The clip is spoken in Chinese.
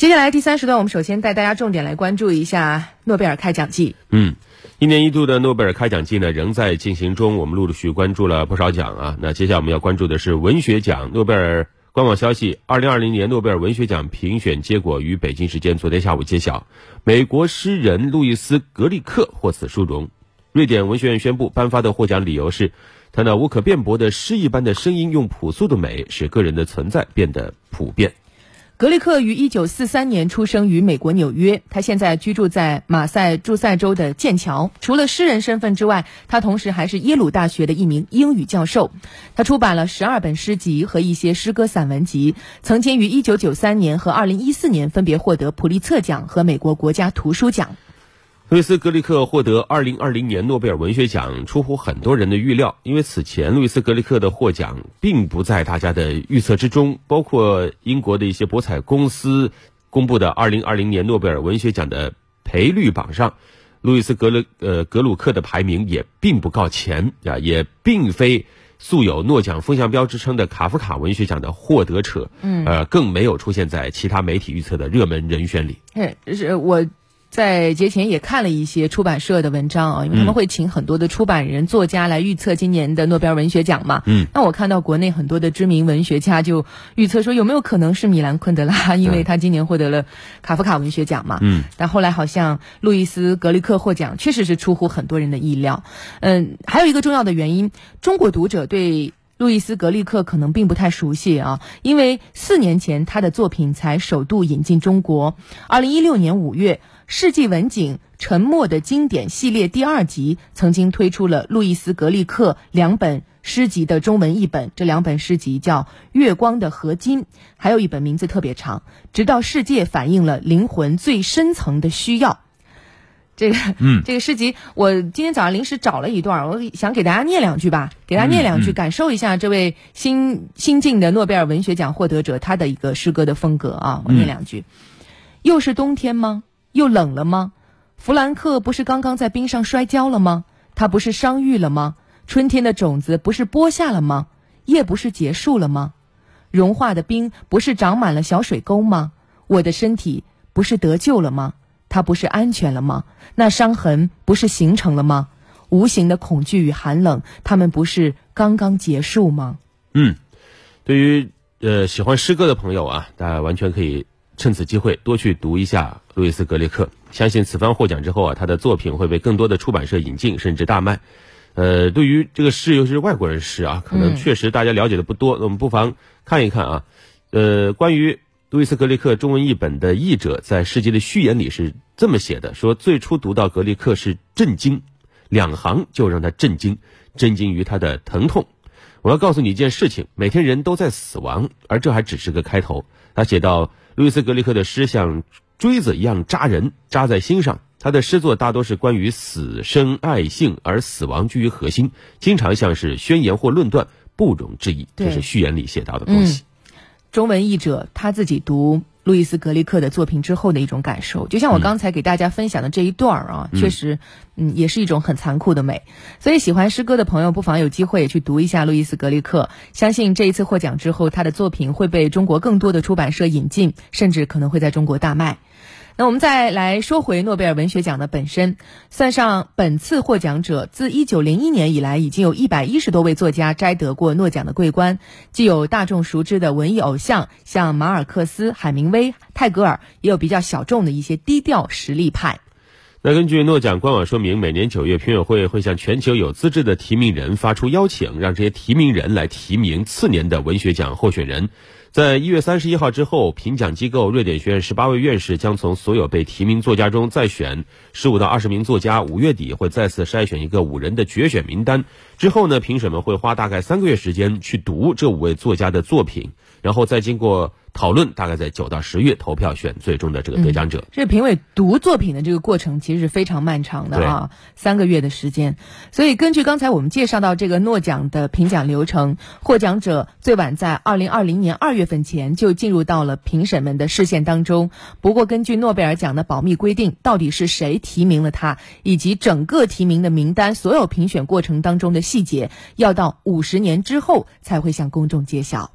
接下来第三时段，我们首先带大家重点来关注一下诺贝尔开奖季。嗯，一年一度的诺贝尔开奖季呢仍在进行中，我们陆陆续关注了不少奖啊。那接下来我们要关注的是文学奖。诺贝尔官网消息，二零二零年诺贝尔文学奖评选结果于北京时间昨天下午揭晓，美国诗人路易斯·格里克获此殊荣。瑞典文学院宣布颁发的获奖理由是，他那无可辩驳的诗一般的声音，用朴素的美使个人的存在变得普遍。格雷克于一九四三年出生于美国纽约，他现在居住在马赛诸塞州的剑桥。除了诗人身份之外，他同时还是耶鲁大学的一名英语教授。他出版了十二本诗集和一些诗歌散文集，曾经于一九九三年和二零一四年分别获得普利策奖和美国国家图书奖。路易斯·格里克获得2020年诺贝尔文学奖，出乎很多人的预料，因为此前路易斯·格里克的获奖并不在大家的预测之中。包括英国的一些博彩公司公布的2020年诺贝尔文学奖的赔率榜上，路易斯·格勒呃格鲁克的排名也并不靠前啊，也并非素有诺奖风向标之称的卡夫卡文学奖的获得者，嗯，呃，更没有出现在其他媒体预测的热门人选里。嗯，是我。在节前也看了一些出版社的文章啊，因为他们会请很多的出版人、作家来预测今年的诺贝尔文学奖嘛。嗯，那我看到国内很多的知名文学家就预测说，有没有可能是米兰昆德拉，因为他今年获得了卡夫卡文学奖嘛。嗯，但后来好像路易斯·格里克获奖，确实是出乎很多人的意料。嗯，还有一个重要的原因，中国读者对路易斯·格利克可能并不太熟悉啊，因为四年前他的作品才首度引进中国，二零一六年五月。世纪文景《沉默的经典》系列第二集曾经推出了路易斯·格利克两本诗集的中文译本，这两本诗集叫《月光的合金》，还有一本名字特别长，《直到世界反映了灵魂最深层的需要》。这个，嗯，这个诗集，我今天早上临时找了一段，我想给大家念两句吧，给大家念两句，感受一下这位新新晋的诺贝尔文学奖获得者他的一个诗歌的风格啊。我念两句，又是冬天吗？又冷了吗？弗兰克不是刚刚在冰上摔跤了吗？他不是伤愈了吗？春天的种子不是播下了吗？夜不是结束了吗？融化的冰不是长满了小水沟吗？我的身体不是得救了吗？它不是安全了吗？那伤痕不是形成了吗？无形的恐惧与寒冷，他们不是刚刚结束吗？嗯，对于呃喜欢诗歌的朋友啊，大家完全可以。趁此机会多去读一下路易斯·格雷克，相信此番获奖之后啊，他的作品会被更多的出版社引进，甚至大卖。呃，对于这个诗，尤其是外国人诗啊，可能确实大家了解的不多，那我们不妨看一看啊。呃，关于路易斯·格雷克中文译本的译者在诗集的序言里是这么写的：说最初读到格雷克是震惊，两行就让他震惊，震惊于他的疼痛。我要告诉你一件事情：每天人都在死亡，而这还只是个开头。他写到。路易斯·格里克的诗像锥子一样扎人，扎在心上。他的诗作大多是关于死生爱性，而死亡居于核心，经常像是宣言或论断，不容置疑。这是序言里写到的东西。中文译者他自己读。路易斯·格里克的作品之后的一种感受，就像我刚才给大家分享的这一段儿啊，确实，嗯，也是一种很残酷的美。所以喜欢诗歌的朋友，不妨有机会也去读一下路易斯·格里克。相信这一次获奖之后，他的作品会被中国更多的出版社引进，甚至可能会在中国大卖。那我们再来说回诺贝尔文学奖的本身，算上本次获奖者，自一九零一年以来，已经有一百一十多位作家摘得过诺奖的桂冠，既有大众熟知的文艺偶像，像马尔克斯、海明威、泰戈尔，也有比较小众的一些低调实力派。那根据诺奖官网说明，每年九月评委会会向全球有资质的提名人发出邀请，让这些提名人来提名次年的文学奖候选人。在一月三十一号之后，评奖机构瑞典学院十八位院士将从所有被提名作家中再选十五到二十名作家。五月底会再次筛选一个五人的决选名单。之后呢，评审们会花大概三个月时间去读这五位作家的作品，然后再经过。讨论大概在九到十月投票选最终的这个得奖者。这评委读作品的这个过程其实是非常漫长的啊，三个月的时间。所以根据刚才我们介绍到这个诺奖的评奖流程，获奖者最晚在二零二零年二月份前就进入到了评审们的视线当中。不过根据诺贝尔奖的保密规定，到底是谁提名了他，以及整个提名的名单、所有评选过程当中的细节，要到五十年之后才会向公众揭晓。